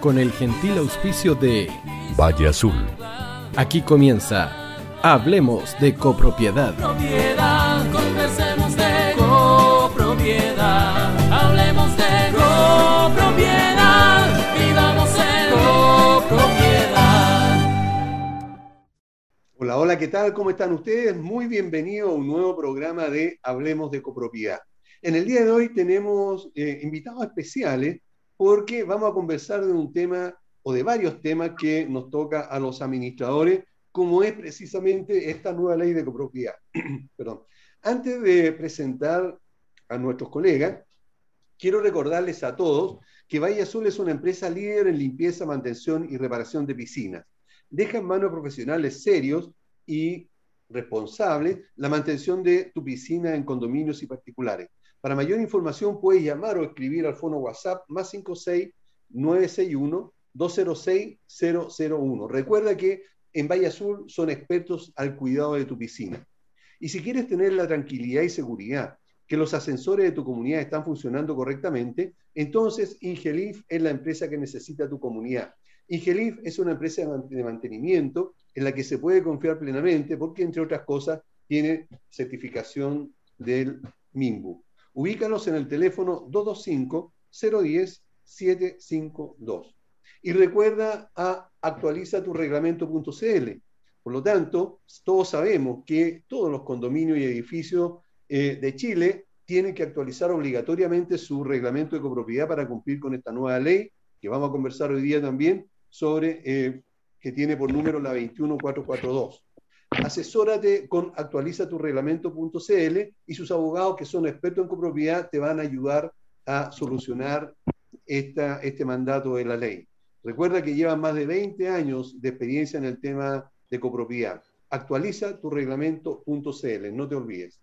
con el gentil auspicio de Valle Azul. Aquí comienza Hablemos de copropiedad. Propiedad, conversemos de copropiedad. Hablemos de copropiedad. Vivamos en copropiedad. Hola, hola, ¿qué tal? ¿Cómo están ustedes? Muy bienvenido a un nuevo programa de Hablemos de copropiedad. En el día de hoy tenemos eh, invitados especiales porque vamos a conversar de un tema o de varios temas que nos toca a los administradores, como es precisamente esta nueva ley de copropiedad. Perdón. Antes de presentar a nuestros colegas, quiero recordarles a todos que Valle Azul es una empresa líder en limpieza, mantención y reparación de piscinas. Deja en manos profesionales serios y responsables la mantención de tu piscina en condominios y particulares. Para mayor información puedes llamar o escribir al fono WhatsApp más 56 961 206 001. Recuerda que en Valle Azul son expertos al cuidado de tu piscina. Y si quieres tener la tranquilidad y seguridad que los ascensores de tu comunidad están funcionando correctamente, entonces Ingelif es la empresa que necesita tu comunidad. Ingelif es una empresa de mantenimiento en la que se puede confiar plenamente porque, entre otras cosas, tiene certificación del MIMBU. Ubícanos en el teléfono 225-010-752. Y recuerda a actualiza tu reglamento.cl. Por lo tanto, todos sabemos que todos los condominios y edificios eh, de Chile tienen que actualizar obligatoriamente su reglamento de copropiedad para cumplir con esta nueva ley, que vamos a conversar hoy día también, sobre eh, que tiene por número la 21442 asesórate con actualizatureglamento.cl y sus abogados que son expertos en copropiedad te van a ayudar a solucionar esta, este mandato de la ley. Recuerda que llevan más de 20 años de experiencia en el tema de copropiedad. Actualiza tu reglamento.cl, no te olvides.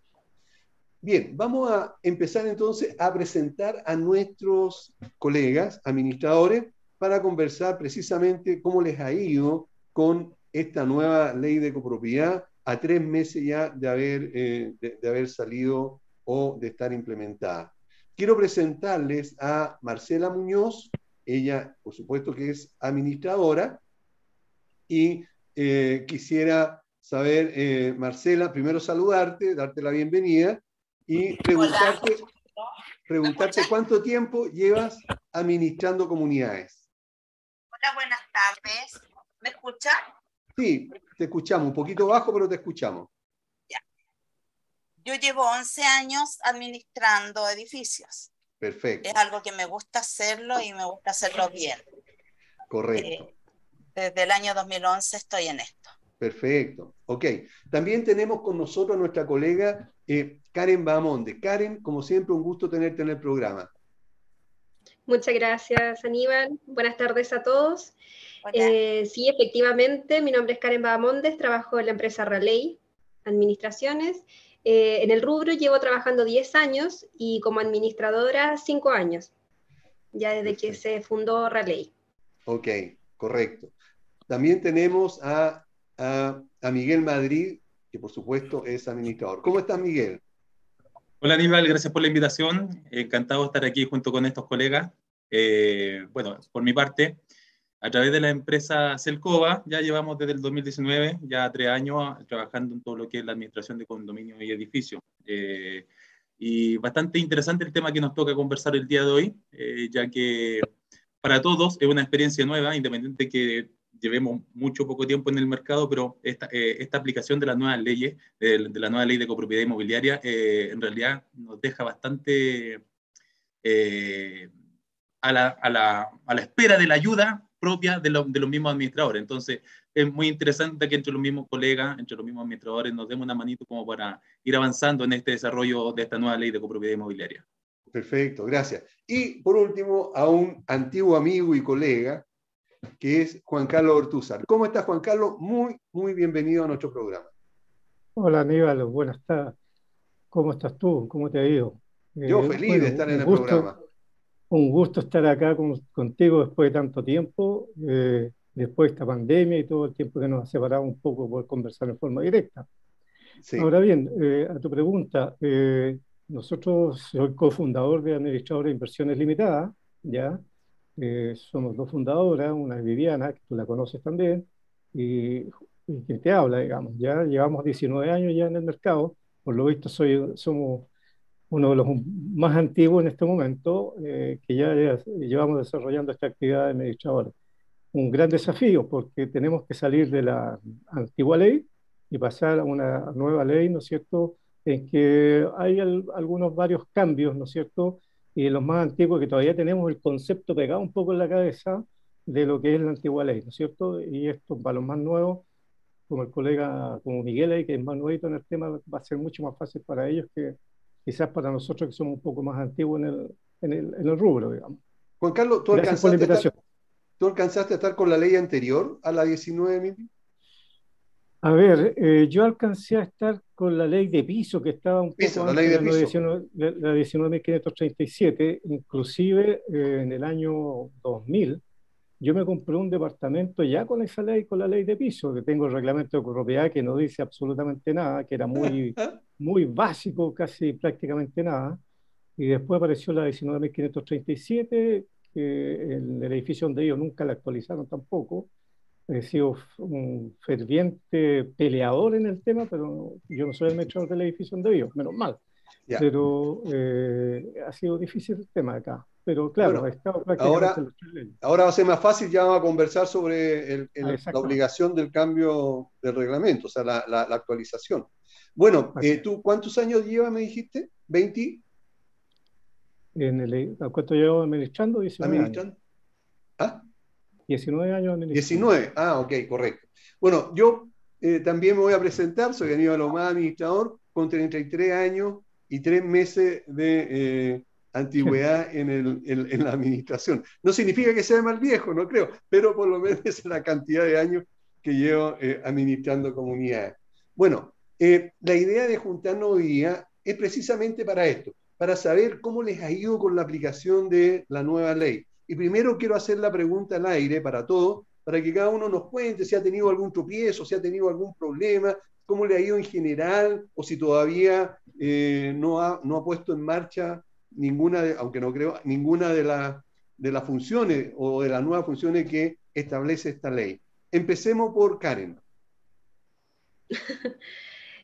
Bien, vamos a empezar entonces a presentar a nuestros colegas administradores para conversar precisamente cómo les ha ido con esta nueva ley de copropiedad a tres meses ya de haber, eh, de, haber salido o de estar implementada. Quiero presentarles a Marcela Muñoz, ella por supuesto que es administradora, y eh, quisiera saber, eh, Marcela, primero saludarte, darte la bienvenida y preguntarte, preguntarte cuánto tiempo llevas administrando comunidades. Hola, buenas tardes. ¿Me escuchan? Sí, te escuchamos, un poquito bajo, pero te escuchamos. Ya. Yo llevo 11 años administrando edificios. Perfecto. Es algo que me gusta hacerlo y me gusta hacerlo bien. Correcto. Eh, desde el año 2011 estoy en esto. Perfecto. Ok. También tenemos con nosotros a nuestra colega eh, Karen Bamonde. Karen, como siempre, un gusto tenerte en el programa. Muchas gracias, Aníbal. Buenas tardes a todos. Eh, sí, efectivamente, mi nombre es Karen Bahamondes, trabajo en la empresa Raleigh Administraciones. Eh, en el rubro llevo trabajando 10 años y como administradora 5 años, ya desde que se fundó Raleigh. Ok, correcto. También tenemos a, a, a Miguel Madrid, que por supuesto es administrador. ¿Cómo estás, Miguel? Hola Aníbal, gracias por la invitación. Encantado de estar aquí junto con estos colegas. Eh, bueno, por mi parte, a través de la empresa Celcova, ya llevamos desde el 2019, ya tres años trabajando en todo lo que es la administración de condominios y edificios. Eh, y bastante interesante el tema que nos toca conversar el día de hoy, eh, ya que para todos es una experiencia nueva, independiente que llevemos mucho poco tiempo en el mercado, pero esta, eh, esta aplicación de las nuevas leyes, de, la nueva ley de copropiedad inmobiliaria, eh, en realidad nos deja bastante eh, a, la, a, la, a, la, espera de la ayuda propia de, de, los mismos administradores. Entonces, es muy interesante que entre los mismos colegas, entre los mismos administradores, nos demos una manito como para ir avanzando en este desarrollo de esta nueva ley de copropiedad inmobiliaria. Perfecto, gracias. Y por último, a un antiguo amigo y colega, que es Juan Carlos Ortúzar. ¿Cómo estás, Juan Carlos? Muy, muy bienvenido a nuestro programa. Hola, Aníbal, buenas tardes. ¿Cómo estás tú? ¿Cómo te ha ido? Yo eh, feliz de estar en el programa. Un gusto estar acá contigo después de tanto tiempo, eh, después de esta pandemia y todo el tiempo que nos ha separado un poco por conversar en forma directa. Ahora bien, eh, a tu pregunta, nosotros soy cofundador de Administrador de Inversiones Limitadas, ¿ya? somos dos fundadoras, una es Viviana, que tú la conoces también, y, y quien te habla, digamos. Ya llevamos 19 años ya en el mercado, por lo visto soy, somos uno de los más antiguos en este momento, eh, que ya, llevamos desarrollando esta actividad de administradores. Un gran desafío porque tenemos que salir de la antigua ley y pasar a una nueva ley, ¿no es cierto?, en que hay algunos varios cambios, ¿no es cierto?, y los más antiguos que todavía tenemos el concepto pegado un poco en la cabeza de lo que es la antigua ley, ¿no es cierto? Y esto para los más nuevos, como el colega, como Miguel ahí, que es más nuevito en el tema, va a ser mucho más fácil para ellos que quizás para nosotros que somos un poco más antiguos en el, en el, en el rubro, digamos. Juan Carlos, ¿tú alcanzaste, a estar, ¿tú alcanzaste a estar con la ley anterior a la 19.000? A ver, eh, yo alcancé a estar con la ley de piso que estaba un poco la ley de, piso. la 19.537, inclusive eh, en el año 2000, yo me compré un departamento ya con esa ley, con la ley de piso, que tengo el reglamento de propiedad que no dice absolutamente nada, que era muy, muy básico, casi prácticamente nada. Y después apareció la 19.537, que en el edificio donde ellos nunca la actualizaron tampoco. He sido un ferviente peleador en el tema, pero yo no soy el administrador del edificio donde vivo, menos mal. Pero eh, ha sido difícil el tema acá. Pero claro, ahora, ahora va a ser más fácil, ya vamos a conversar sobre la obligación del cambio del reglamento, o sea, la, la, actualización. Bueno, eh, ¿tú cuántos años llevas, me dijiste? ¿20? En el, ¿Cuánto llevo administrando? 19 ¿Administrando? Años. ¿Ah? 19 años administrando. 19, ah, ok, correcto. Bueno, yo eh, también me voy a presentar, soy Aníbal Omar, administrador, con 33 años y 3 meses de eh, antigüedad en, el, la administración. No significa que sea mal viejo, no creo, pero por lo menos es la cantidad de años que llevo eh, administrando comunidades. Bueno, eh, la idea de juntarnos hoy día es precisamente para esto, para saber cómo les ha ido con la aplicación de la nueva ley. Y primero quiero hacer la pregunta al aire para todos, para que cada uno nos cuente si ha tenido algún tropiezo, si ha tenido algún problema, cómo le ha ido en general, o si todavía eh, no ha puesto en marcha ninguna, de, aunque no creo, ninguna de, de las funciones o de las nuevas funciones que establece esta ley. Empecemos por Karen.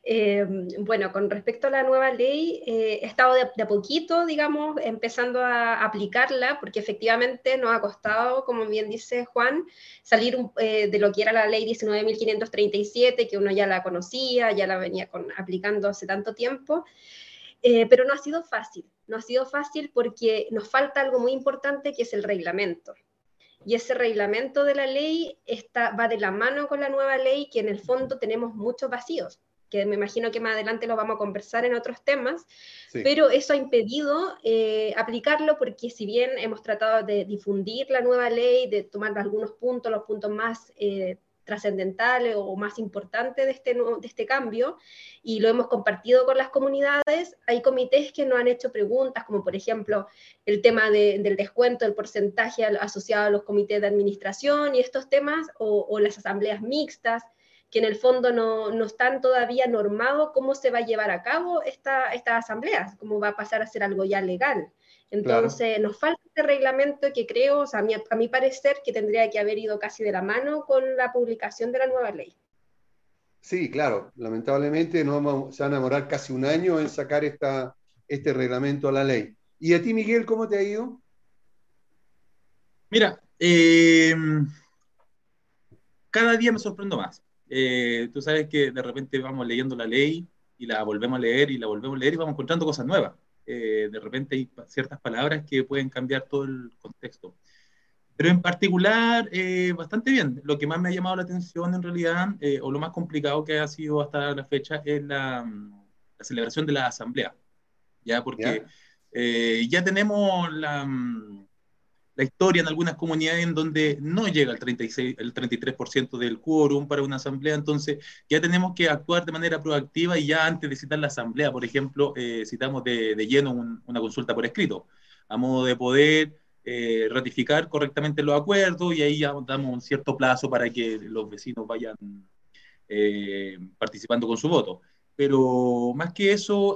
Eh, bueno, con respecto a la nueva ley, eh, he estado de, poquito, digamos, empezando a aplicarla, porque efectivamente nos ha costado, como bien dice Juan, salir eh, de lo que era la ley 19.537, que uno ya la conocía, ya la venía con, aplicando hace tanto tiempo. Eh, pero no ha sido fácil, no ha sido fácil porque nos falta algo muy importante que es el reglamento. Y ese reglamento de la ley está, va de la mano con la nueva ley, que en el fondo tenemos muchos vacíos, que me imagino que más adelante lo vamos a conversar en otros temas, pero eso ha impedido eh, aplicarlo porque si bien hemos tratado de difundir la nueva ley, de tomar algunos puntos, los puntos más... Eh, trascendentales o más importante de este, de este cambio y lo hemos compartido con las comunidades. Hay comités que nos han hecho preguntas, como por ejemplo el tema del descuento del porcentaje asociado a los comités de administración y estos temas, o, las asambleas mixtas, que en el fondo no, no, están todavía normados cómo se va a llevar a cabo esta, estas asambleas, cómo va a pasar a ser algo ya legal. Entonces, nos falta este reglamento que creo, o sea, a mi, a mi parecer, que tendría que haber ido casi de la mano con la publicación de la nueva ley. Sí, claro, lamentablemente nos se van a demorar casi un año en sacar esta, este reglamento a la ley. ¿Y a ti, Miguel, cómo te ha ido? Mira, eh, cada día me sorprendo más. Eh, tú sabes que de repente vamos leyendo la ley y la volvemos a leer y la volvemos a leer y vamos encontrando cosas nuevas. Eh, de repente hay ciertas palabras que pueden cambiar todo el contexto. Pero en particular, eh, bastante bien. Lo que más me ha llamado la atención en realidad, eh, o lo más complicado que ha sido hasta la fecha, es la, la celebración de la asamblea. Ya, porque ya tenemos la, historia en algunas comunidades en donde no llega el, 36, el 33% del quórum para una asamblea, entonces ya tenemos que actuar de manera proactiva y ya antes de citar la asamblea, por ejemplo, eh, citamos de, de lleno una consulta por escrito, a modo de poder eh, ratificar correctamente los acuerdos y ahí ya damos un cierto plazo para que los vecinos vayan eh, participando con su voto. Pero más que eso,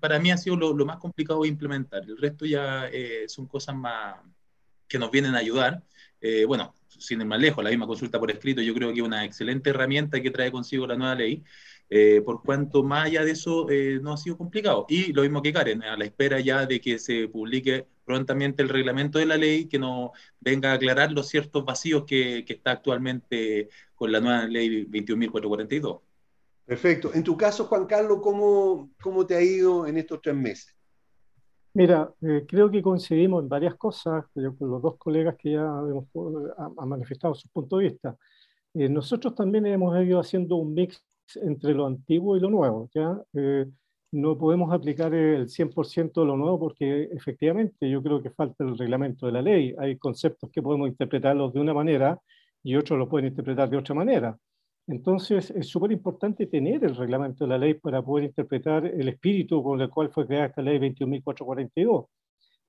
para mí ha sido lo, lo más complicado de implementar. El resto ya son cosas más que nos vienen a ayudar. Eh, bueno, sin ir más lejos, la misma consulta por escrito, yo creo que es una excelente herramienta que trae consigo la nueva ley, eh, por cuanto más allá de eso eh, no ha sido complicado. Y lo mismo que Karen, a la espera ya de que se publique prontamente el reglamento de la ley, que nos venga a aclarar los ciertos vacíos que, que está actualmente con la nueva ley 21.442. Perfecto. En tu caso, Juan Carlos, ¿cómo, cómo te ha ido en estos tres meses? Mira, eh, creo que coincidimos en varias cosas, con los dos colegas que ya hemos, han manifestado su punto de vista. Eh, nosotros también hemos ido haciendo un mix entre lo antiguo y lo nuevo. ¿ya? Eh, no podemos aplicar el 100% de lo nuevo porque efectivamente yo creo que falta el reglamento de la ley. Hay conceptos que podemos interpretarlos de una manera y otros lo pueden interpretar de otra manera. Entonces, es súper importante tener el reglamento de la ley para poder interpretar el espíritu con el cual fue creada esta ley 21.442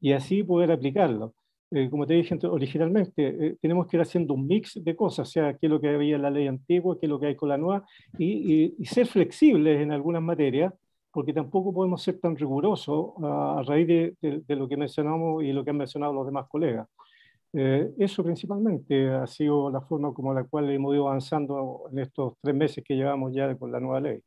y así poder aplicarlo. Eh, como te dije originalmente, eh, tenemos que ir haciendo un mix de cosas, o sea, qué es lo que había en la ley antigua, qué es lo que hay con la nueva, y, ser flexibles en algunas materias, porque tampoco podemos ser tan rigurosos a, raíz de, de, lo que mencionamos y lo que han mencionado los demás colegas. Eh, eso principalmente ha sido la forma como la cual hemos ido avanzando en estos tres meses que llevamos ya con la nueva ley.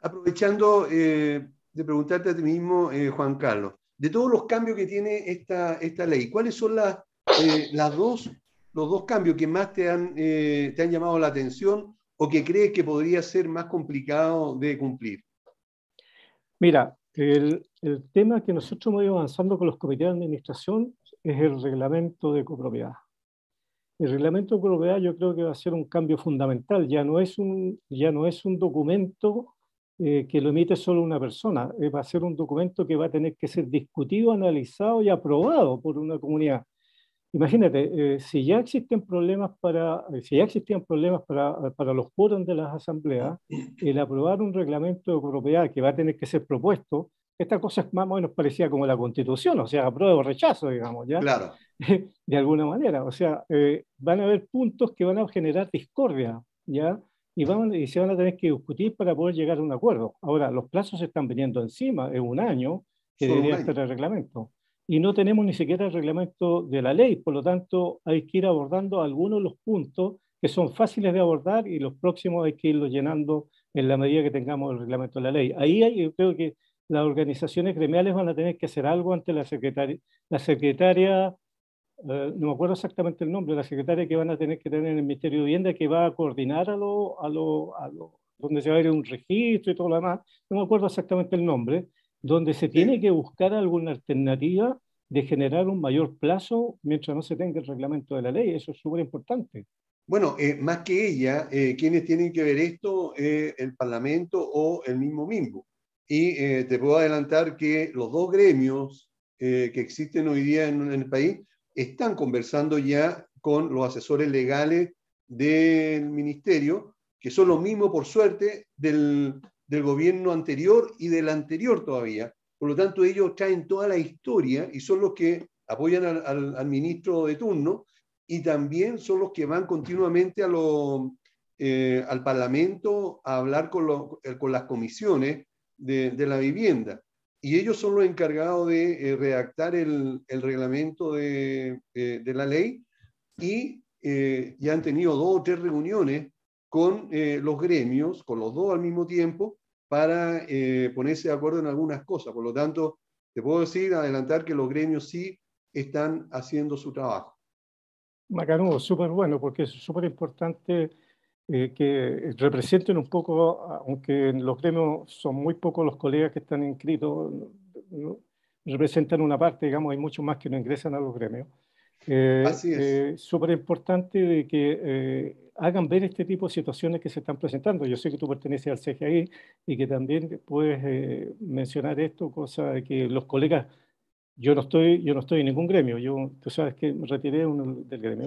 Aprovechando eh, de preguntarte a ti mismo, eh, Juan Carlos, de todos los cambios que tiene esta, esta ley, ¿cuáles son las, las dos, los dos cambios que más te han, te han llamado la atención o que crees que podría ser más complicado de cumplir? Mira, el, el tema que nosotros hemos ido avanzando con los comités de administración es el reglamento de copropiedad. El reglamento de copropiedad yo creo que va a ser un cambio fundamental. Ya no es un, ya no es un documento eh, que lo emite solo una persona, eh, va a ser un documento que va a tener que ser discutido, analizado y aprobado por una comunidad. Imagínate, eh, si ya existen problemas para, si ya existían problemas para, para los quórums de las asambleas, el aprobar un reglamento de copropiedad que va a tener que ser propuesto esta cosa es más o menos parecía como la constitución, o sea, apruebo o rechazo, digamos, ¿ya? Claro. De alguna manera, o sea, eh, van a haber puntos que van a generar discordia, ¿ya? Y, van, y se van a tener que discutir para poder llegar a un acuerdo. Ahora, los plazos se están viniendo encima, es un año que debería estar el reglamento. Y no tenemos ni siquiera el reglamento de la ley, por lo tanto, hay que ir abordando algunos de los puntos que son fáciles de abordar y los próximos hay que irlos llenando en la medida que tengamos el reglamento de la ley. Ahí hay, yo creo que las organizaciones gremiales van a tener que hacer algo ante la secretaria, la secretaria eh, no me acuerdo exactamente el nombre, la secretaria que van a tener que tener en el Ministerio de Vivienda que va a coordinar a lo, a lo, a lo, donde se va a ir un registro y todo lo demás, no me acuerdo exactamente el nombre, donde se tiene que buscar alguna alternativa de generar un mayor plazo mientras no se tenga el reglamento de la ley. Eso es súper importante. Bueno, eh, más que ella, eh, quienes tienen que ver esto, el Parlamento o el mismo MIMBO. Y eh, te puedo adelantar que los dos gremios eh, que existen hoy día en, el país están conversando ya con los asesores legales del ministerio, que son los mismos, por suerte, del, del gobierno anterior y del anterior todavía. Por lo tanto, ellos traen toda la historia y son los que apoyan al, ministro de turno y también son los que van continuamente a eh, al Parlamento a hablar con, lo, con las comisiones de, la vivienda. Y ellos son los encargados de eh, redactar el, reglamento de, la ley y eh, ya han tenido dos o tres reuniones con eh, los gremios, con los dos al mismo tiempo, para ponerse de acuerdo en algunas cosas. Por lo tanto, te puedo decir, adelantar que los gremios sí están haciendo su trabajo. Macanudo, súper bueno, porque es súper importante eh, que representen un poco, aunque en los gremios son muy pocos los colegas que están inscritos, representan una parte, digamos, hay muchos más que no ingresan a los gremios. Eh, Así es. Eh, súper importante de que eh, hagan ver este tipo de situaciones que se están presentando. Yo sé que tú perteneces al CGI y que también puedes mencionar esto, cosa de que los colegas, yo no estoy, yo no estoy en ningún gremio, yo, tú sabes que me retiré del gremio.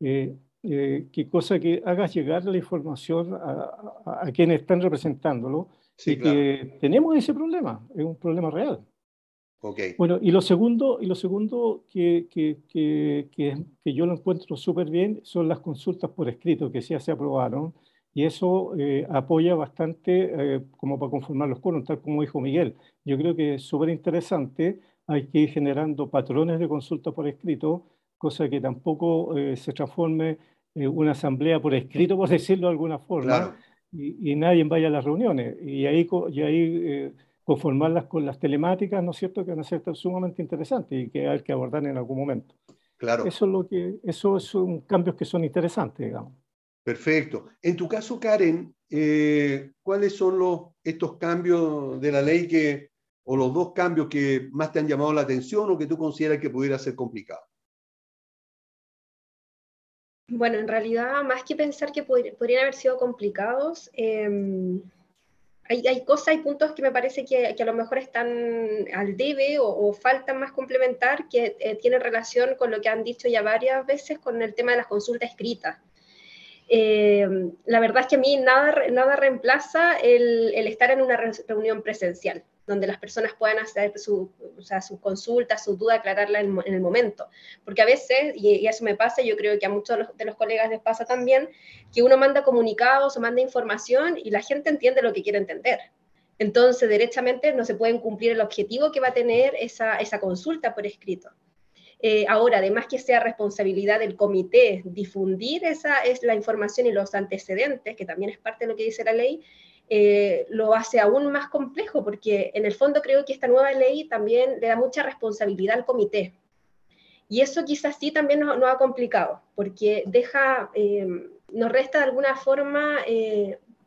Sí. Eh, qué cosa que hagas llegar la información a, a, quienes están representándolo y que tenemos ese problema, es un problema real. Okay. Bueno, y lo segundo, y lo segundo que, que, que, que, yo lo encuentro súper bien son las consultas por escrito que ya se aprobaron y eso eh, apoya bastante eh, como para conformar los quórum, tal como dijo Miguel. Yo creo que es súper interesante, hay que ir generando patrones de consulta por escrito cosa que tampoco se transforme en una asamblea por escrito, por decirlo de alguna forma, y, nadie vaya a las reuniones. Y ahí, y ahí conformarlas con las telemáticas, ¿no es cierto?, que van a ser sumamente interesantes y que hay que abordar en algún momento. Claro. Eso es lo que, eso son cambios que son interesantes, digamos. Perfecto. En tu caso, Karen, eh, ¿cuáles son los, estos cambios de la ley que, o los dos cambios que más te han llamado la atención o que tú consideras que pudiera ser complicado? Bueno, en realidad, más que pensar que podrían haber sido complicados, eh, hay, cosas, hay puntos que me parece que, a lo mejor están al debe o, faltan más complementar que eh, tienen relación con lo que han dicho ya varias veces con el tema de las consultas escritas. Eh, la verdad es que a mí nada, nada reemplaza el, estar en una reunión presencial, donde las personas puedan hacer su, o sea, sus consultas, su duda, aclararla en, el momento. Porque a veces, y, eso me pasa, yo creo que a muchos de los, colegas les pasa también, que uno manda comunicados o manda información y la gente entiende lo que quiere entender. Entonces, derechamente no se pueden cumplir el objetivo que va a tener esa, esa consulta por escrito. Eh, ahora, además que sea responsabilidad del comité difundir esa es la información y los antecedentes, que también es parte de lo que dice la ley, eh, lo hace aún más complejo, porque en el fondo creo que esta nueva ley también le da mucha responsabilidad al comité. Y eso quizás sí también nos, ha complicado, porque deja, eh, nos resta de alguna forma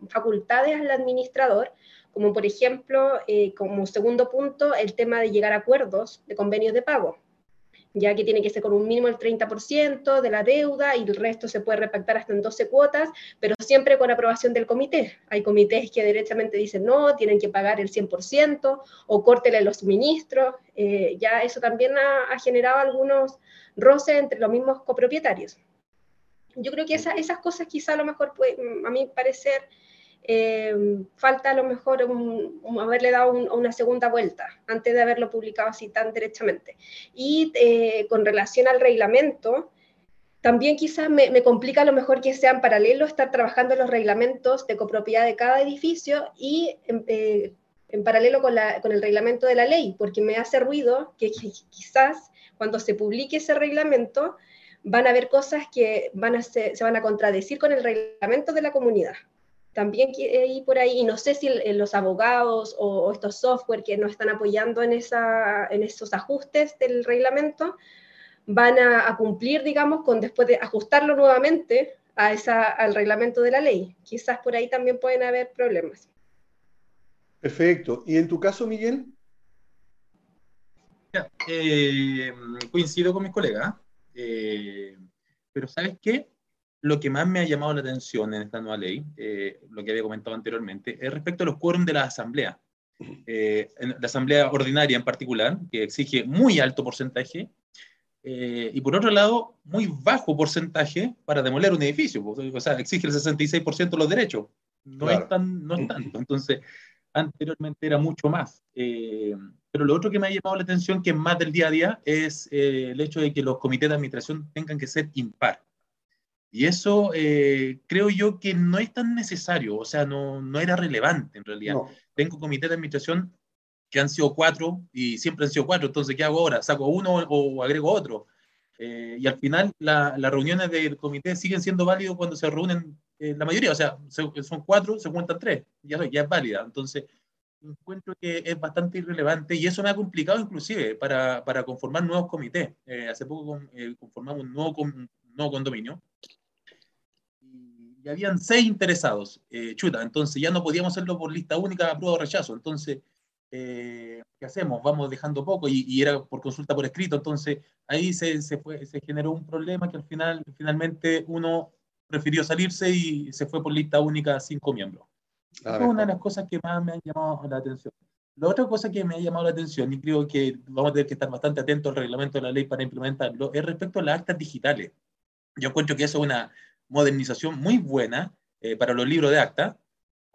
facultades al administrador, como por ejemplo, como segundo punto, el tema de llegar a acuerdos de convenios de pago ya que tiene que ser con un mínimo del 30% de la deuda y el resto se puede repactar hasta en 12 cuotas, pero siempre con aprobación del comité. Hay comités que derechamente dicen no, tienen que pagar el 100% o córtele los suministros. Eh, ya eso también ha, generado algunos roces entre los mismos copropietarios. Yo creo que esas cosas quizá a lo mejor, a mi parecer, eh, falta a lo mejor haberle dado una segunda vuelta antes de haberlo publicado así tan derechamente. Y eh, con relación al reglamento, también quizás me, complica a lo mejor que sea en paralelo estar trabajando en los reglamentos de copropiedad de cada edificio y en, eh, paralelo con, el reglamento de la ley, porque me hace ruido que quizás cuando se publique ese reglamento van a haber cosas que se van a contradecir con el reglamento de la comunidad también ir por ahí, y no sé si los abogados o, estos software que nos están apoyando en, esa, en esos ajustes del reglamento van a, cumplir, digamos, con después de ajustarlo nuevamente a esa, al reglamento de la ley. Quizás por ahí también pueden haber problemas. Perfecto. ¿Y en tu caso, Miguel? Eh, coincido con mis colegas, eh, pero ¿sabes qué? Lo que más me ha llamado la atención en esta nueva ley, eh, lo que había comentado anteriormente, es respecto a los quórum de la asamblea. Eh, la asamblea ordinaria en particular, que exige muy alto porcentaje, eh, y por otro lado, muy bajo porcentaje para demoler un edificio. O sea, exige el 66% de los derechos. No, es tan, no es tanto. Entonces, anteriormente era mucho más. pero lo otro que me ha llamado la atención, que es más del día a día, es el hecho de que los comités de administración tengan que ser impar. Y eso eh, creo yo que no es tan necesario, o sea, no, no era relevante en realidad. Tengo comités de administración que han sido cuatro y siempre han sido cuatro, entonces ¿qué hago ahora? ¿Saco uno o, agrego otro? Eh, y al final las reuniones del comité siguen siendo válidas cuando se reúnen eh, la mayoría, o sea, son cuatro, se cuentan tres, ya, ya es válida. Entonces, encuentro que es bastante irrelevante y eso me ha complicado inclusive para, para conformar nuevos comités. hace poco conformamos un nuevo, un nuevo condominio y habían seis interesados. Eh, chuta, entonces ya no podíamos hacerlo por lista única, apruebo o rechazo. Entonces, eh, ¿qué hacemos? Vamos dejando poco y, era por consulta por escrito. Entonces, ahí se, se, fue, se generó un problema que al final, finalmente, uno prefirió salirse y se fue por lista única cinco miembros. Ah, es una de las cosas que más me han llamado la atención. La otra cosa que me ha llamado la atención, y creo que vamos a tener que estar bastante atentos al reglamento de la ley para implementarlo, es respecto a las actas digitales. Yo encuentro que eso es una, modernización muy buena eh, para los libros de acta,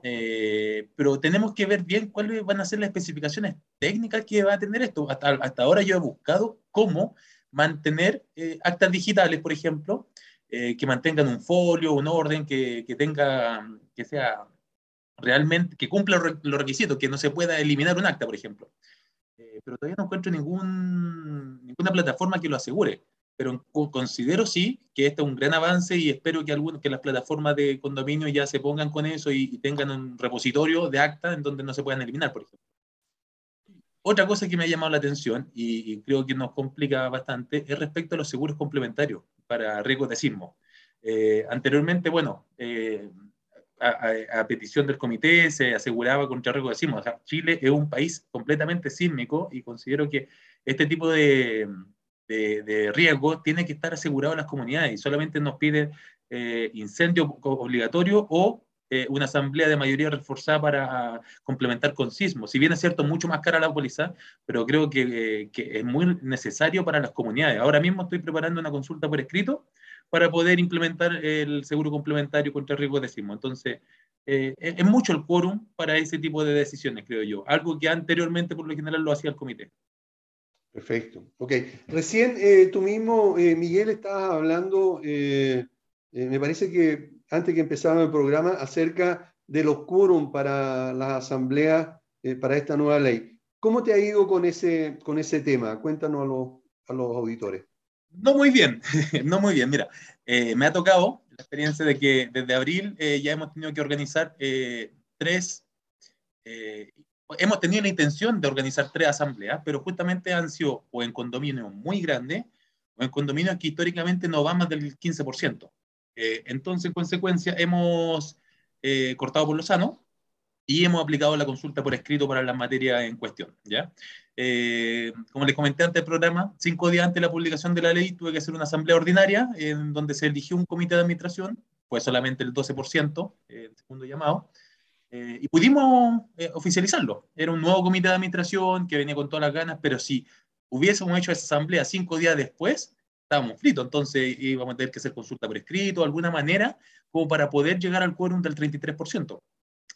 eh, pero tenemos que ver bien cuáles van a ser las especificaciones técnicas que va a tener esto. Hasta, hasta ahora yo he buscado cómo mantener eh, actas digitales, por ejemplo, que mantengan un folio, un orden, que, que, tenga, que sea realmente, que cumpla los requisitos, que no se pueda eliminar un acta, por ejemplo. pero todavía no encuentro ningún, ninguna plataforma que lo asegure. Pero considero sí que este es un gran avance y espero que, algunos, que las plataformas de condominio ya se pongan con eso y, tengan un repositorio de acta en donde no se puedan eliminar, por ejemplo. Otra cosa que me ha llamado la atención y, creo que nos complica bastante es respecto a los seguros complementarios para riesgos de sismo. Eh, anteriormente, bueno, eh, a, petición del comité se aseguraba contra riesgo de sismo. O sea, Chile es un país completamente sísmico y considero que este tipo de, de, riesgo tiene que estar asegurado en las comunidades y solamente nos pide eh, incendio obligatorio o eh, una asamblea de mayoría reforzada para complementar con sismo. Si bien es cierto, mucho más cara la póliza, pero creo que, es muy necesario para las comunidades. Ahora mismo estoy preparando una consulta por escrito para poder implementar el seguro complementario contra riesgo de sismo. Entonces, eh, es mucho el quórum para ese tipo de decisiones, creo yo. Algo que anteriormente, por lo general, lo hacía el comité. Perfecto. Ok. Recién eh, tú mismo, eh, Miguel, estabas hablando, eh, me parece que antes que empezara el programa, acerca de los quórum para la asamblea, para esta nueva ley. ¿Cómo te ha ido con ese, con ese tema? Cuéntanos a los, a los auditores. No muy bien, no muy bien. Mira, me ha tocado la experiencia de que desde abril ya hemos tenido que organizar tres hemos tenido la intención de organizar tres asambleas, pero justamente han sido o en condominios muy grandes o en condominios que históricamente no van más del 15%. Eh, entonces, en consecuencia, hemos eh, cortado por lo sano y hemos aplicado la consulta por escrito para las materias en cuestión. ¿ya? Eh, como les comenté antes del programa, cinco días antes de la publicación de la ley tuve que hacer una asamblea ordinaria en donde se eligió un comité de administración, fue solamente el 12%, el segundo llamado, eh, y pudimos eh, oficializarlo. Era un nuevo comité de administración que venía con todas las ganas, pero si hubiésemos hecho esa asamblea cinco días después, estábamos fritos. Entonces íbamos a tener que hacer consulta por escrito, alguna manera, como para poder llegar al quórum del 33%.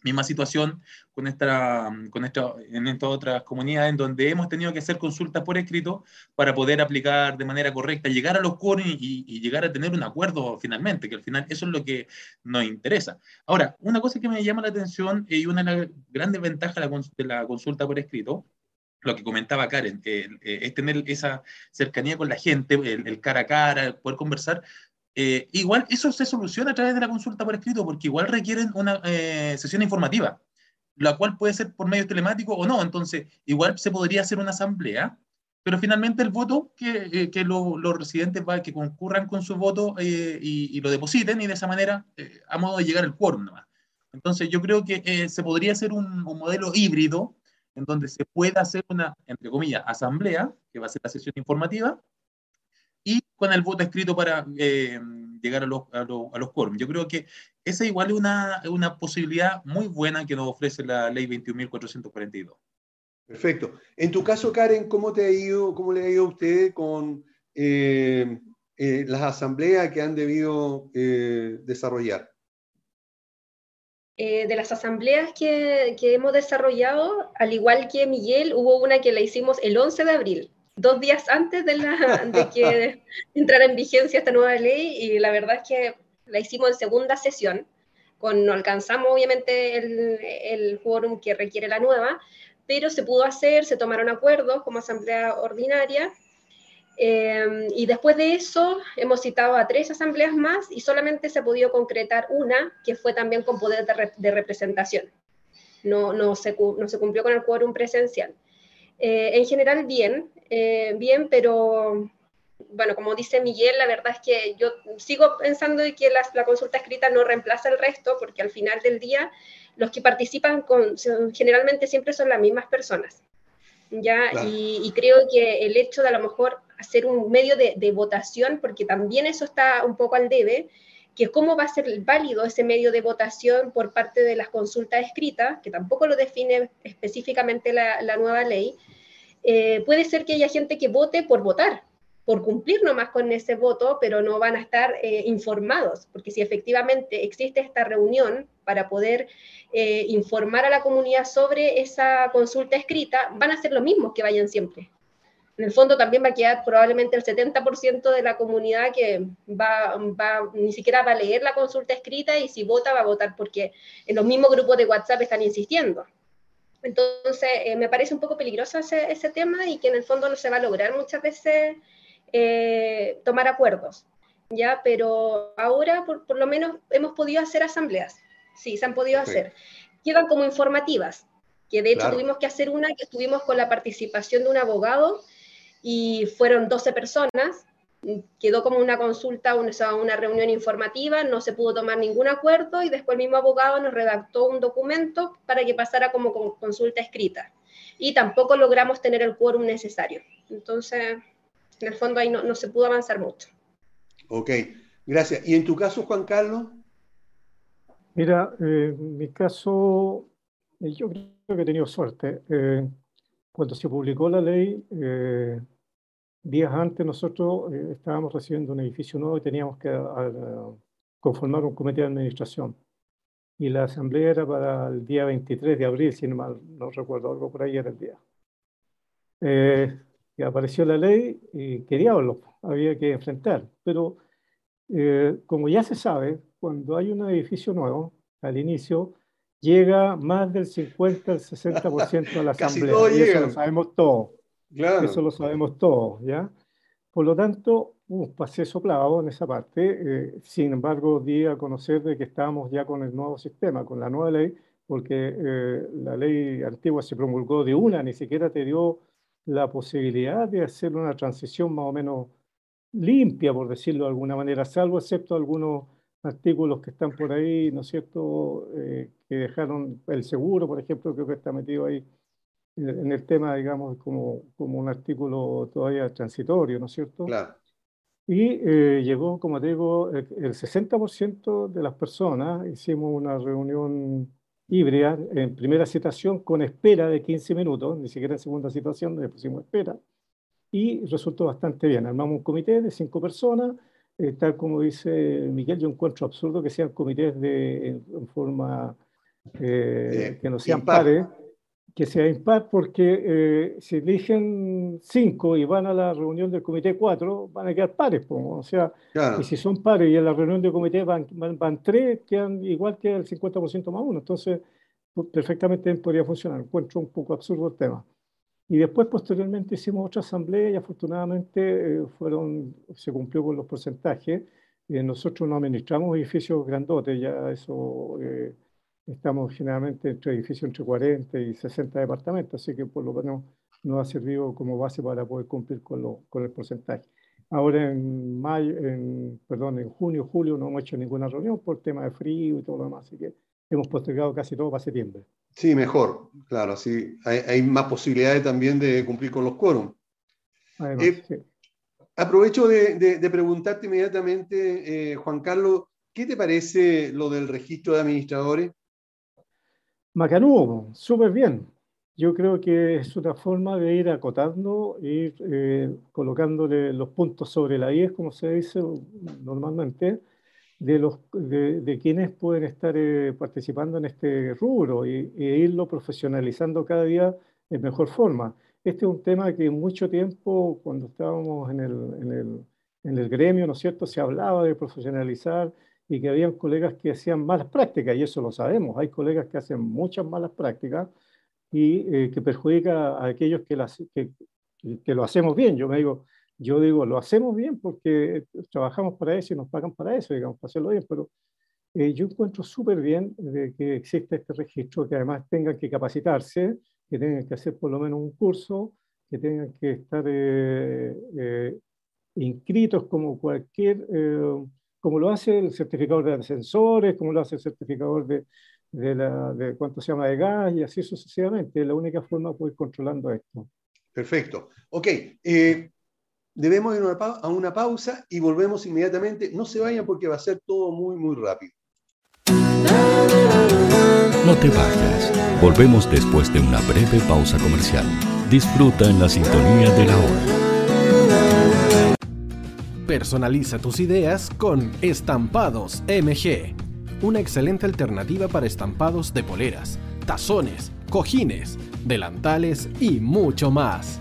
Misma situación con esta, con esta, en estas otras comunidades en donde hemos tenido que hacer consultas por escrito para poder aplicar de manera correcta, llegar a los quórums y, llegar a tener un acuerdo finalmente, que al final eso es lo que nos interesa. Ahora, una cosa que me llama la atención y una de las grandes ventajas de la consulta por escrito lo que comentaba Karen, eh, es tener esa cercanía con la gente, el, el, cara a cara, poder conversar, eh, igual eso se soluciona a través de la consulta por escrito, porque igual requieren una eh, sesión informativa, la cual puede ser por medio telemático o no. Entonces, igual se podría hacer una asamblea, pero finalmente el voto que, eh, que los residentes va, que concurran con su voto y, lo depositen y de esa manera, a modo de llegar al quórum Entonces, yo creo que se podría hacer un, un modelo híbrido en donde se pueda hacer una, entre comillas, asamblea, que va a ser la sesión informativa, y con el voto escrito para eh, llegar a los, a, los, quórum. Yo creo que esa igual es una, una posibilidad muy buena que nos ofrece la ley 21.442. Perfecto. En tu caso, Karen, ¿cómo te ha ido, cómo le ha ido a usted con eh, eh, las asambleas que han debido desarrollar? de las asambleas que, que, hemos desarrollado, al igual que Miguel, hubo una que la hicimos el 11 de abril dos días antes de, la, de que entrara en vigencia esta nueva ley y la verdad es que la hicimos en segunda sesión, con, no alcanzamos obviamente el, el quórum que requiere la nueva, pero se pudo hacer, se tomaron acuerdos como asamblea ordinaria eh, y después de eso hemos citado a tres asambleas más y solamente se ha podido concretar una que fue también con poder de, de representación. No, no, se, no se cumplió con el quórum presencial. Eh, en general, bien, eh, bien, pero bueno, como dice Miguel, la verdad es que yo sigo pensando que la, consulta escrita no reemplaza el resto, porque al final del día los que participan con, generalmente siempre son las mismas personas. ¿ya? Y, creo que el hecho de a lo mejor hacer un medio de, de, votación, porque también eso está un poco al debe, que cómo va a ser válido ese medio de votación por parte de las consultas escritas, que tampoco lo define específicamente la, nueva ley, eh, puede ser que haya gente que vote por votar, por cumplir nomás con ese voto, pero no van a estar eh, informados, porque si efectivamente existe esta reunión para poder eh, informar a la comunidad sobre esa consulta escrita, van a ser los mismos que vayan siempre en el fondo también va a quedar probablemente el 70% de la comunidad que va, va, ni siquiera va a leer la consulta escrita y si vota va a votar porque en los mismos grupos de WhatsApp están insistiendo. Entonces, eh, me parece un poco peligroso ese, ese, tema y que en el fondo no se va a lograr muchas veces eh, tomar acuerdos, ¿ya? Pero ahora por, lo menos hemos podido hacer asambleas, sí, se han podido hacer. Quedan como informativas, que de hecho tuvimos que hacer una que estuvimos con la participación de un abogado y fueron 12 personas, quedó como una consulta, una, una reunión informativa, no se pudo tomar ningún acuerdo y después el mismo abogado nos redactó un documento para que pasara como consulta escrita. Y tampoco logramos tener el quórum necesario. Entonces, en el fondo ahí no, no se pudo avanzar mucho. Ok, gracias. ¿Y en tu caso, Juan Carlos? Mira, eh, en mi caso, eh, yo creo que he tenido suerte. Eh, cuando se publicó la ley, días antes nosotros estábamos recibiendo un edificio nuevo y teníamos que conformar un comité de administración. Y la asamblea era para el día 23 de abril, si no mal no recuerdo, algo por ahí era el día apareció la ley y qué diablos había que enfrentar. Pero eh, como ya se sabe, cuando hay un edificio nuevo, al inicio, llega más del 50 al 60% a la asamblea. y eso lo sabemos todos. Eso lo sabemos todos, ¿ya? Por lo tanto, uh, pasé soplado en esa parte. Eh, sin embargo, di a conocer de que estábamos ya con el nuevo sistema, con la nueva ley, porque eh, la ley antigua se promulgó de una, ni siquiera te dio la posibilidad de hacer una transición más o menos limpia, por decirlo de alguna manera, salvo excepto algunos artículos que están por ahí, ¿no es cierto?, eh, que dejaron el seguro, por ejemplo, creo que está metido ahí en el tema, digamos, como, como un artículo todavía transitorio, ¿no es cierto? Claro. Y eh, llegó, como te digo, el, el 60% de las personas, hicimos una reunión híbrida en primera citación con espera de 15 minutos, ni siquiera en segunda situación le pusimos espera, y resultó bastante bien. Armamos un comité de cinco personas, eh, tal como dice Miguel, yo encuentro absurdo que sean comités de, en, forma eh, que no sean pares, que sea impar, porque eh, si eligen cinco y van a la reunión del comité cuatro, van a quedar pares. O sea, y si son pares y en la reunión del comité van, van, tres, quedan igual que el 50% más uno. Entonces, perfectamente podría funcionar. Encuentro un poco absurdo el tema. Y después, posteriormente, hicimos otra asamblea y afortunadamente eh, fueron, se cumplió con los porcentajes. Eh, nosotros no administramos edificios grandotes, ya eso estamos generalmente entre edificios entre 40 y 60 departamentos, así que por lo menos nos ha servido como base para poder cumplir con, lo, con el porcentaje. Ahora en mayo, en, perdón, en junio, julio no hemos hecho ninguna reunión por tema de frío y todo lo demás, así que hemos postergado casi todo para septiembre. Sí, mejor, claro, sí. Hay, hay más posibilidades también de cumplir con los quórum. Eh, aprovecho de, de, preguntarte inmediatamente, eh, Juan Carlos, ¿qué te parece lo del registro de administradores? Macanudo, súper bien. Yo creo que es una forma de ir acotando, ir eh, colocándole los puntos sobre la I, como se dice normalmente, de, los, de, quienes pueden estar eh, participando en este rubro e irlo profesionalizando cada día de mejor forma. Este es un tema que mucho tiempo, cuando estábamos en el, en el, en el gremio, ¿no es cierto?, se hablaba de profesionalizar y que habían colegas que hacían malas prácticas, y eso lo sabemos. Hay colegas que hacen muchas malas prácticas y eh, que perjudica a aquellos que, las, que, que, lo hacemos bien. Yo me digo, yo digo, lo hacemos bien porque trabajamos para eso y nos pagan para eso, digamos, para hacerlo bien, pero eh, yo encuentro súper bien de que exista este registro, que además tengan que capacitarse, que tengan que hacer por lo menos un curso, que tengan que estar eh, inscritos como cualquier como lo hace el certificador de ascensores, como lo hace el certificador de, de, la, de cuánto se llama de gas y así sucesivamente. Es la única forma de ir controlando esto. Perfecto. Ok. Eh, debemos ir a una pausa y volvemos inmediatamente. No se vayan porque va a ser todo muy, muy rápido. No te vayas. Volvemos después de una breve pausa comercial. Disfruta en la sintonía de la hora. Personaliza tus ideas con Estampados MG, una excelente alternativa para estampados de poleras, tazones, cojines, delantales y mucho más.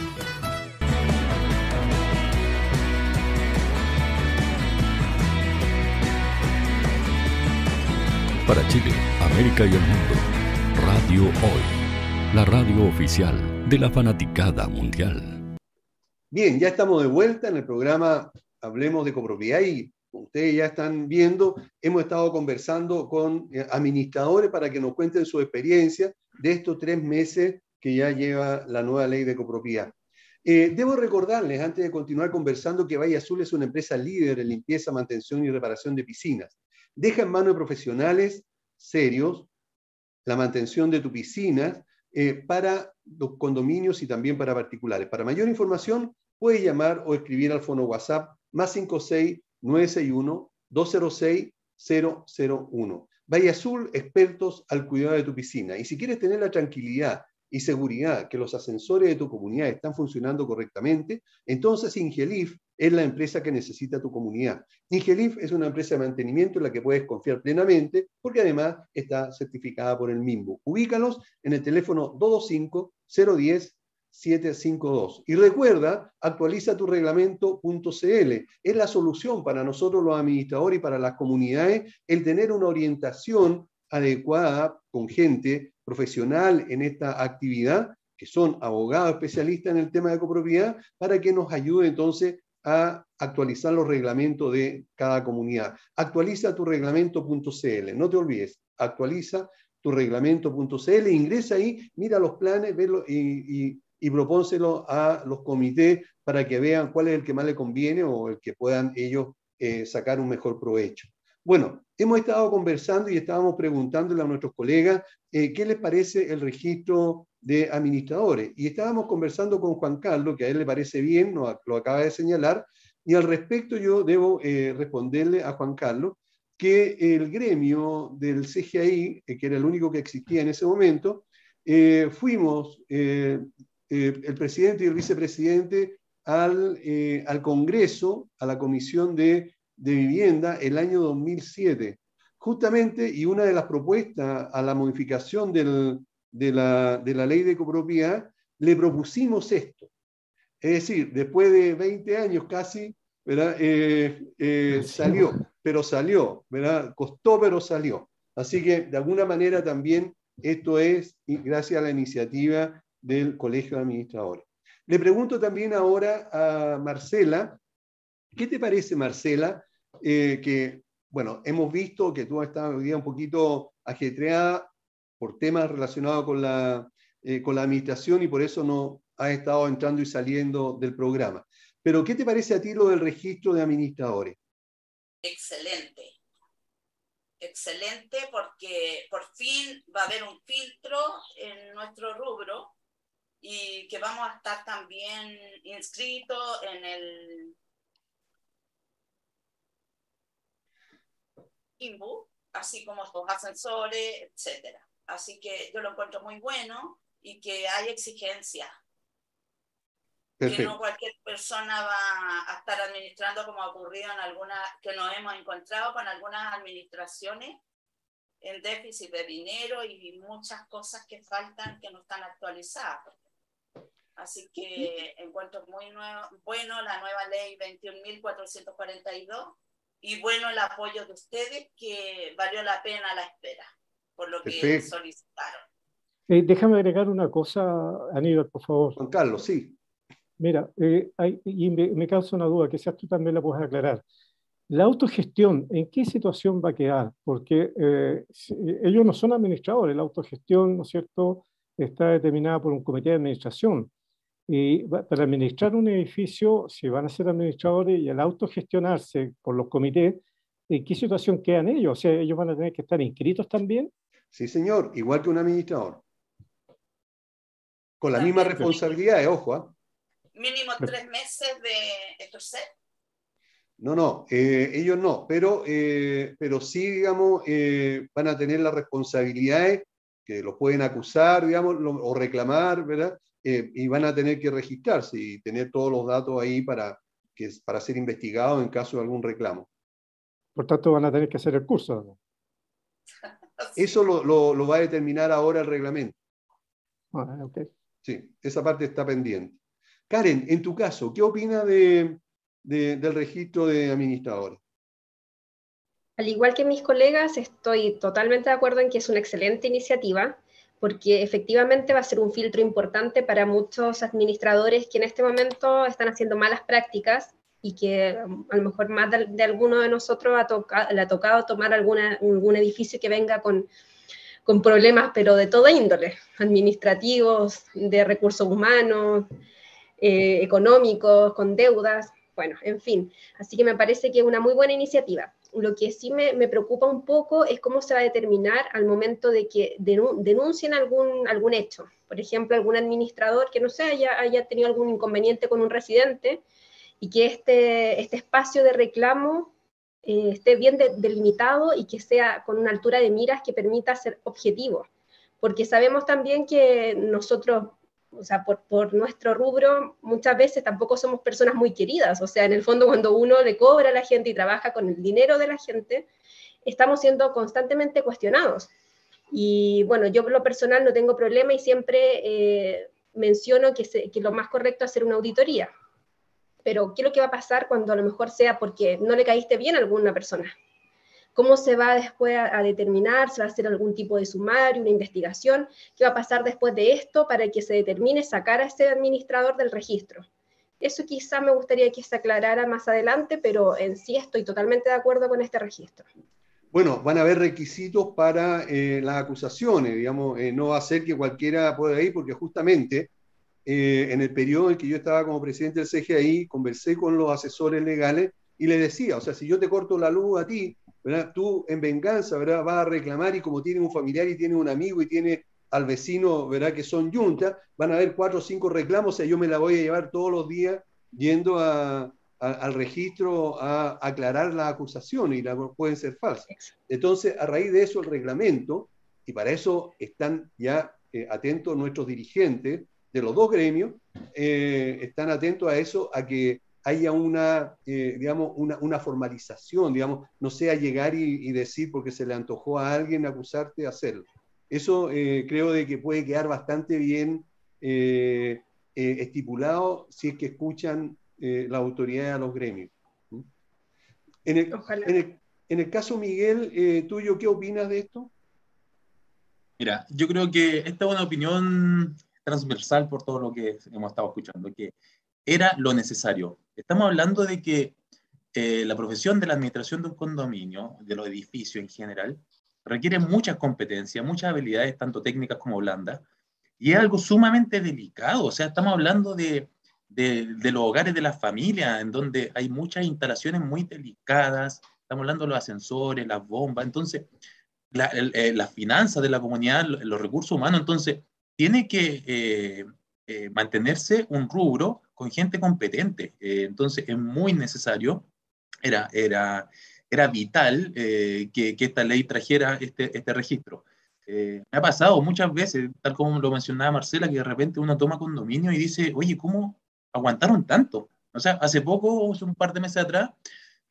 Para Chile, América y el mundo, Radio Hoy, la radio oficial de la fanaticada mundial. Bien, ya estamos de vuelta en el programa Hablemos de Copropiedad y ustedes ya están viendo, hemos estado conversando con eh, administradores para que nos cuenten su experiencia de estos tres meses que ya lleva la nueva ley de copropiedad. Eh, debo recordarles, antes de continuar conversando, que Valle Azul es una empresa líder en limpieza, mantención y reparación de piscinas. Deja en manos de profesionales serios la mantención de tu piscina eh, para los condominios y también para particulares. Para mayor información, puede llamar o escribir al fono WhatsApp más 56 961 206 001. Valle Azul, expertos al cuidado de tu piscina. Y si quieres tener la tranquilidad y seguridad que los ascensores de tu comunidad están funcionando correctamente, entonces Ingelif es la empresa que necesita tu comunidad. Ingelif es una empresa de mantenimiento en la que puedes confiar plenamente porque además está certificada por el MIMBU. Ubícalos en el teléfono 225-010 752. Y recuerda, actualiza tu reglamento.cl. Es la solución para nosotros los administradores y para las comunidades el tener una orientación adecuada con gente profesional en esta actividad, que son abogados especialistas en el tema de copropiedad, para que nos ayude entonces a actualizar los reglamentos de cada comunidad. Actualiza tu reglamento.cl, no te olvides, actualiza tu reglamento.cl, ingresa ahí, mira los planes y, y, propónselo a los comités para que vean cuál es el que más le conviene o el que puedan ellos eh, sacar un mejor provecho. Bueno, hemos estado conversando y estábamos preguntándole a nuestros colegas eh, qué les parece el registro de administradores. Y estábamos conversando con Juan Carlos, que a él le parece bien, lo acaba de señalar, y al respecto yo debo eh, responderle a Juan Carlos que el gremio del CGI, eh, que era el único que existía en ese momento, fuimos el presidente y el vicepresidente al, al Congreso, a la Comisión de de vivienda el año 2007. Justamente, y una de las propuestas a la modificación de, la, ley de copropiedad, le propusimos esto. Es decir, después de 20 años casi, ¿verdad? Eh, eh, salió, pero salió, ¿verdad? Costó, pero salió. Así que, de alguna manera, también esto es gracias a la iniciativa del Colegio de Administradores. Le pregunto también ahora a Marcela, ¿qué te parece, Marcela, eh, que, bueno, hemos visto que tú estado hoy un poquito ajetreada por temas relacionados con la, eh, con la administración y por eso no has estado entrando y saliendo del programa. Pero, ¿qué te parece a ti lo del registro de administradores? Excelente. Excelente porque por fin va a haber un filtro en nuestro rubro y que vamos a estar también inscritos en el así como los ascensores, etc. Así que yo lo encuentro muy bueno y que hay exigencia. Que no cualquier persona va a estar administrando como ha ocurrido en algunas, que nos hemos encontrado con algunas administraciones en déficit de dinero y muchas cosas que faltan que no están actualizadas. Así que encuentro muy nuevo, bueno la nueva ley 21.442 y bueno el apoyo de ustedes que valió la pena la espera por lo que solicitaron. Eh, déjame agregar una cosa, Aníbal, por favor. Juan Carlos, sí. Mira, eh, y me, causa una duda, que quizás tú también la puedes aclarar. La autogestión, ¿en qué situación va a quedar? Porque eh, ellos no son administradores, la autogestión, ¿no es cierto?, está determinada por un comité de administración. Y para administrar un edificio, si van a ser administradores y al autogestionarse por los comités, ¿en qué situación quedan ellos? O sea, ellos van a tener que estar inscritos también. Sí, señor, igual que un administrador. Con la misma responsabilidad, ojo. ¿ah? Mínimo tres meses de ejercer. No, no, eh, ellos no, pero, eh, pero sí, digamos, eh, van a tener las responsabilidades que los pueden acusar, digamos, o reclamar, ¿verdad? Eh, y van a tener que registrarse y tener todos los datos ahí para, que, para ser investigados en caso de algún reclamo. Por tanto, van a tener que hacer el curso. Eso lo, lo, va a determinar ahora el reglamento. Ah, okay. Sí, esa parte está pendiente. Karen, en tu caso, ¿qué opina de, del registro de administradores? Al igual que mis colegas, estoy totalmente de acuerdo en que es una excelente iniciativa porque efectivamente va a ser un filtro importante para muchos administradores que en este momento están haciendo malas prácticas y que a lo mejor más de, alguno de nosotros le ha tocado tomar algún edificio que venga con, con problemas, pero de toda índole, administrativos, de recursos humanos, eh, económicos, con deudas, bueno, en fin. Así que me parece que es una muy buena iniciativa. Lo que sí me, preocupa un poco es cómo se va a determinar al momento de que denuncien algún, hecho. Por ejemplo, algún administrador que no sé, haya, haya tenido algún inconveniente con un residente y que este, este espacio de reclamo eh, esté bien delimitado y que sea con una altura de miras que permita ser objetivo. Porque sabemos también que nosotros o sea, por, nuestro rubro, muchas veces tampoco somos personas muy queridas. O sea, en el fondo, cuando uno le cobra a la gente y trabaja con el dinero de la gente, estamos siendo constantemente cuestionados. Y bueno, yo por lo personal no tengo problema y siempre eh, menciono que, que lo más correcto es hacer una auditoría. Pero, ¿qué es lo que va a pasar cuando a lo mejor sea porque no le caíste bien a alguna persona? ¿Cómo se va después a, determinar? ¿Se va a hacer algún tipo de sumario, una investigación? ¿Qué va a pasar después de esto para que se determine sacar a ese administrador del registro? Eso quizá me gustaría que se aclarara más adelante, pero en sí estoy totalmente de acuerdo con este registro. Bueno, van a haber requisitos para eh, las acusaciones, digamos, eh, no va a ser que cualquiera pueda ir, porque justamente eh, en el periodo en que yo estaba como presidente del CGI, conversé con los asesores legales y le decía, o sea, si yo te corto la luz a ti, Tú en venganza, ¿verdad? Vas a reclamar y como tiene un familiar y tiene un amigo y tiene al vecino, ¿verdad? Que son yunta, van a haber cuatro o cinco reclamos, o sea, yo me la voy a llevar todos los días yendo al registro a aclarar las acusaciones y las pueden ser falsas. Entonces, a raíz de eso, el reglamento, y para eso están ya eh, atentos nuestros dirigentes de los dos gremios, eh, están atentos a eso, a que haya una, eh, digamos, una, una, formalización, digamos, no sea llegar y, decir porque se le antojó a alguien acusarte de hacerlo. Eso eh, creo de que puede quedar bastante bien eh, estipulado si es que escuchan la autoridad a los gremios. En el, en el, en el caso, Miguel, tuyo, ¿qué opinas de esto? Mira, yo creo que esta es una opinión transversal por todo lo que hemos estado escuchando, que era lo necesario. Estamos hablando de que eh, la profesión de la administración de un condominio, de los edificios en general, requiere muchas competencias, muchas habilidades, tanto técnicas como blandas, y es algo sumamente delicado. O sea, estamos hablando de, de, los hogares de la familia, en donde hay muchas instalaciones muy delicadas, estamos hablando de los ascensores, las bombas, entonces, las eh, finanzas de la comunidad, los recursos humanos, entonces, tiene que eh, mantenerse un rubro con gente competente. Eh, entonces es muy necesario, era, era, era vital eh, que, esta ley trajera este, este registro. Eh, me ha pasado muchas veces, tal como lo mencionaba Marcela, que de repente uno toma condominio y dice, oye, ¿cómo aguantaron tanto? O sea, hace poco, un par de meses atrás,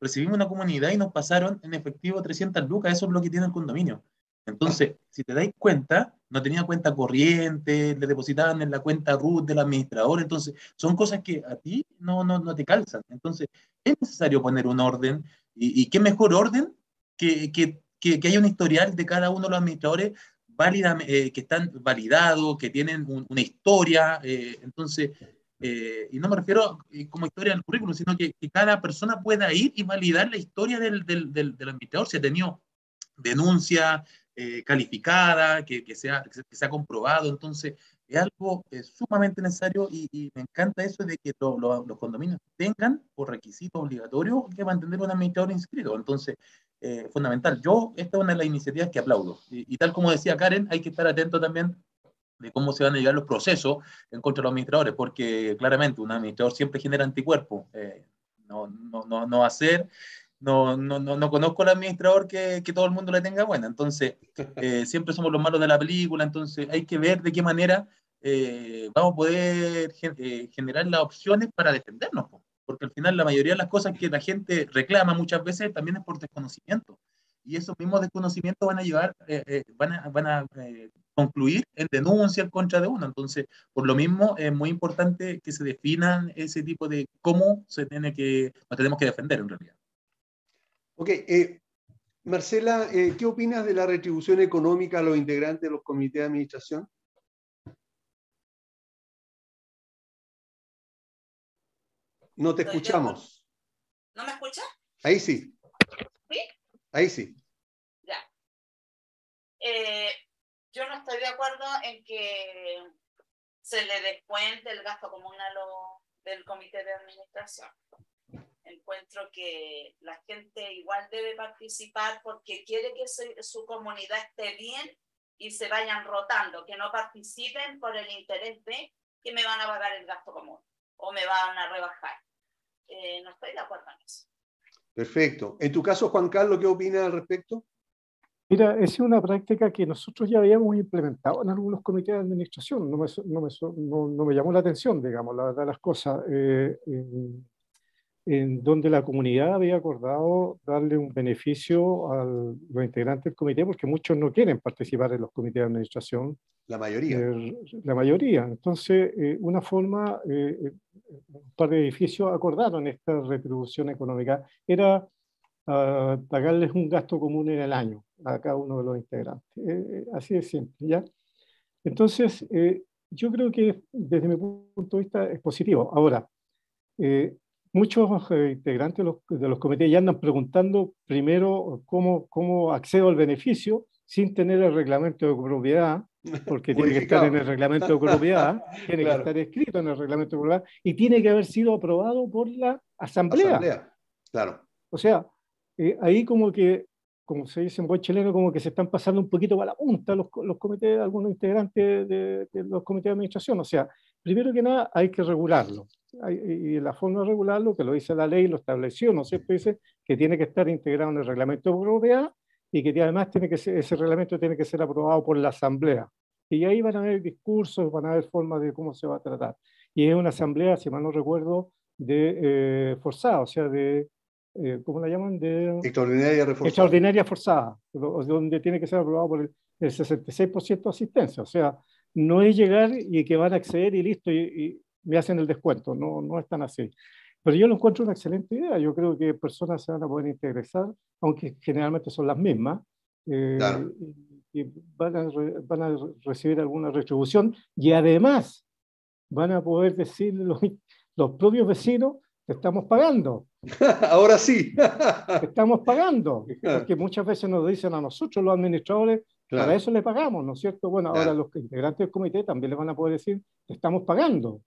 recibimos una comunidad y nos pasaron en efectivo 300 lucas, eso es lo que tiene el condominio. Entonces, si te dais cuenta, no tenía cuenta corriente, le depositaban en la cuenta RUT del administrador, entonces son cosas que a ti no, no, no te calzan. Entonces, es necesario poner un orden, y, qué mejor orden que, que, que, haya un historial de cada uno de los administradores válida, eh, que están validados, que tienen una historia, eh, entonces, eh, y no me refiero como historia del currículum, sino que, cada persona pueda ir y validar la historia del, del, del, del administrador, si ha tenido denuncia, eh, calificada, que, que, sea, que sea comprobado. Entonces, es algo sumamente necesario y, me encanta eso de que los condominios tengan por requisito obligatorio que mantener un administrador inscrito. Entonces, eh, fundamental. Yo, esta es una de las iniciativas que aplaudo. Y, tal como decía Karen, hay que estar atento también de cómo se van a llegar los procesos en contra de los administradores, porque claramente un administrador siempre genera anticuerpos. Eh, no, no, no, no ser no, no, no, no conozco al administrador que, que, todo el mundo le tenga buena. Entonces, eh, siempre somos los malos de la película, entonces hay que ver de qué manera eh, vamos a poder eh, generar las opciones para defendernos, porque al final la mayoría de las cosas que la gente reclama muchas veces también es por desconocimiento. Y esos mismos desconocimientos van a llevar, van a, van a concluir en denuncia en contra de uno. Entonces, por lo mismo, es muy importante que se definan ese tipo de cómo se tiene que, nos tenemos que defender en realidad. Ok, eh, Marcela, eh, ¿qué opinas de la retribución económica a los integrantes de los comités de administración? No te escuchamos. ¿No me escuchas? Ahí sí. ¿Sí? Ahí sí. Ya. Eh, yo no estoy de acuerdo en que se le descuente el gasto común a lo, del comité de administración. Encuentro que la gente igual debe participar porque quiere que su, comunidad esté bien y se vayan rotando, que no participen por el interés de que me van a pagar el gasto común o me van a rebajar. Eh, no estoy de acuerdo en eso. Perfecto. En tu caso, Juan Carlos, ¿qué opinas al respecto? Mira, esa es una práctica que nosotros ya habíamos implementado en algunos comités de administración. No me, no me, no, me llamó la atención, digamos, la verdad, las cosas. Eh, en donde la comunidad había acordado darle un beneficio a los integrantes del comité, porque muchos no quieren participar en los comités de administración. La mayoría. Eh, la mayoría. Entonces, eh, una forma, eh, un par de edificios acordaron esta retribución económica, era ah, pagarles un gasto común en el año a cada uno de los integrantes. así de simple, ¿ya? Entonces, yo creo que desde mi punto de vista es positivo. Ahora, muchos eh, integrantes de los, de los, comités ya andan preguntando primero cómo, cómo accedo al beneficio sin tener el reglamento de propiedad, porque tiene que estar en el reglamento de propiedad, tiene que estar escrito en el reglamento de propiedad y tiene que haber sido aprobado por la asamblea. asamblea. Claro. O sea, eh, ahí como que, como se dice en buen chileno, como que se están pasando un poquito para la punta los, los comités, algunos integrantes de, de los comités de administración. O sea, primero que nada hay que regularlo y la forma de regularlo, que lo dice la ley, lo estableció, ¿no es cierto? Dice que tiene que estar integrado en el reglamento de propiedad y que además tiene que ese reglamento tiene que ser aprobado por la asamblea. Y ahí van a haber discursos, van a haber formas de cómo se va a tratar. Y es una asamblea, si mal no recuerdo, de eh, forzada, o sea, de, eh, ¿cómo la llaman? De, extraordinaria reforzada. Extraordinaria forzada, donde tiene que ser aprobado por el, 66% de asistencia. O sea, no es llegar y que van a acceder y listo, y, me hacen el descuento, no, no es tan así. Pero yo lo encuentro una excelente idea, yo creo que personas se van a poder integrar, aunque generalmente son las mismas, eh, y, van, a, van, a, recibir alguna retribución y además van a poder decir los, los propios vecinos, te estamos pagando. Ahora sí. estamos pagando, porque muchas veces nos dicen a nosotros los administradores, para eso le pagamos, ¿no es cierto? Bueno, ahora los integrantes del comité también le van a poder decir, te estamos pagando.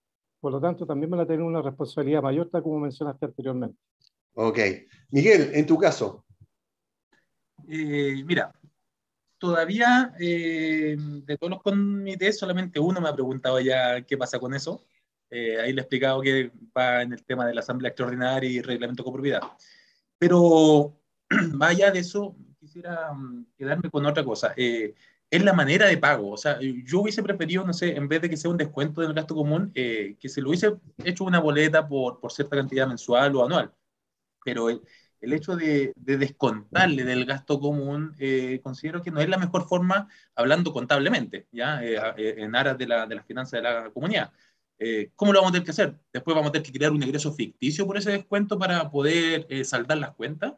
Por lo tanto, también van a tener una responsabilidad mayor, tal como mencionaste anteriormente. Ok. Miguel, en tu caso. Eh, mira, todavía eh, de todos los comités, solamente uno me ha preguntado ya qué pasa con eso. Eh, ahí le he explicado que va en el tema de la Asamblea Extraordinaria y Reglamento de Copropiedad. Pero más allá de eso, quisiera mm, quedarme con otra cosa es la manera de pago. O sea, yo hubiese preferido, no sé, en vez de que sea un descuento del gasto común, eh, que se lo hubiese hecho una boleta por, por cierta cantidad mensual o anual. Pero el, el hecho de, de, descontarle del gasto común, eh, considero que no es la mejor forma, hablando contablemente, ¿ya? Eh, en aras de la, de las finanzas de la comunidad. ¿Cómo lo vamos a tener que hacer? Después vamos a tener que crear un ingreso ficticio por ese descuento para poder saldar las cuentas.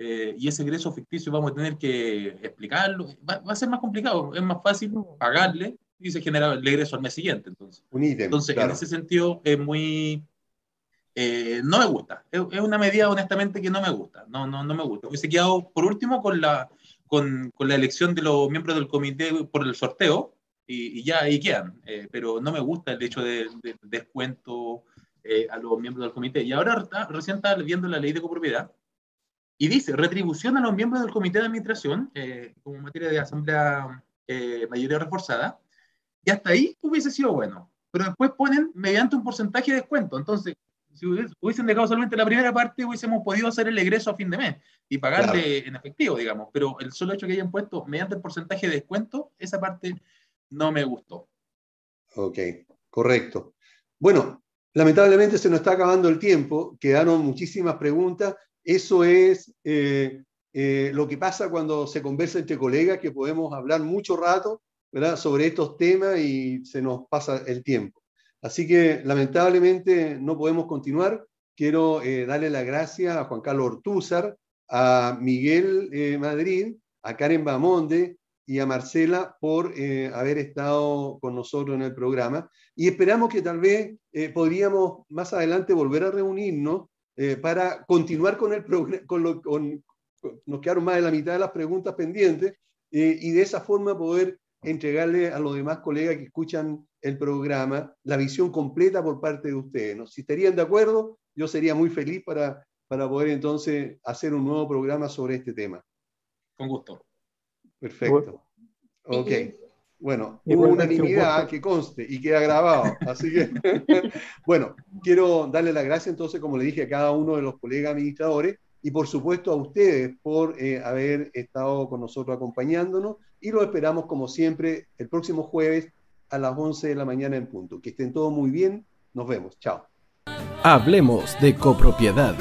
Eh, y ese ingreso ficticio vamos a tener que explicarlo, va, a ser más complicado, es más fácil pagarle y se genera el ingreso al mes siguiente. Entonces, entonces en ese sentido es muy... Eh, no me gusta, es, una medida honestamente que no me gusta, no, no, no me gusta. Hubiese quedado por último con la, con, con la elección de los miembros del comité por el sorteo y, ya ahí quedan, eh, pero no me gusta el hecho de, descuento a los miembros del comité. Y ahora recién estaba viendo la ley de copropiedad y dice, retribución a los miembros del comité de administración, eh, como materia de asamblea eh, mayoría reforzada, y hasta ahí hubiese sido bueno. Pero después ponen mediante un porcentaje de descuento. Entonces, si hubiesen dejado solamente la primera parte, hubiésemos podido hacer el egreso a fin de mes y pagarle en efectivo, digamos. Pero el solo hecho que hayan puesto mediante el porcentaje de descuento, esa parte no me gustó. Ok, correcto. Bueno, lamentablemente se nos está acabando el tiempo, quedaron muchísimas preguntas eso es eh, eh, lo que pasa cuando se conversa entre colegas, que podemos hablar mucho rato sobre estos temas y se nos pasa el tiempo. Así que lamentablemente no podemos continuar. Quiero eh, darle las gracias a Juan Carlos Ortúzar, a Miguel Madrid, a Karen Bamonde y a Marcela por haber estado con nosotros en el programa. Y esperamos que tal vez podríamos más adelante volver a reunirnos eh, para continuar con el con, lo, con nos quedaron más de la mitad de las preguntas pendientes eh, y de esa forma poder entregarle a los demás colegas que escuchan el programa la visión completa por parte de ustedes. ¿no? Si estarían de acuerdo, yo sería muy feliz para para poder entonces hacer un nuevo programa sobre este tema. Con gusto. Perfecto. Ok. Bueno, hubo unanimidad que conste y queda grabado. Así que, bueno, quiero darle las gracias entonces, como le dije, a cada uno de los colegas administradores y por supuesto a ustedes por eh, haber estado con nosotros acompañándonos y lo esperamos como siempre el próximo jueves a las 11 de la mañana en punto. Que estén todos muy bien. Nos vemos. Chao. Hablemos de copropiedad.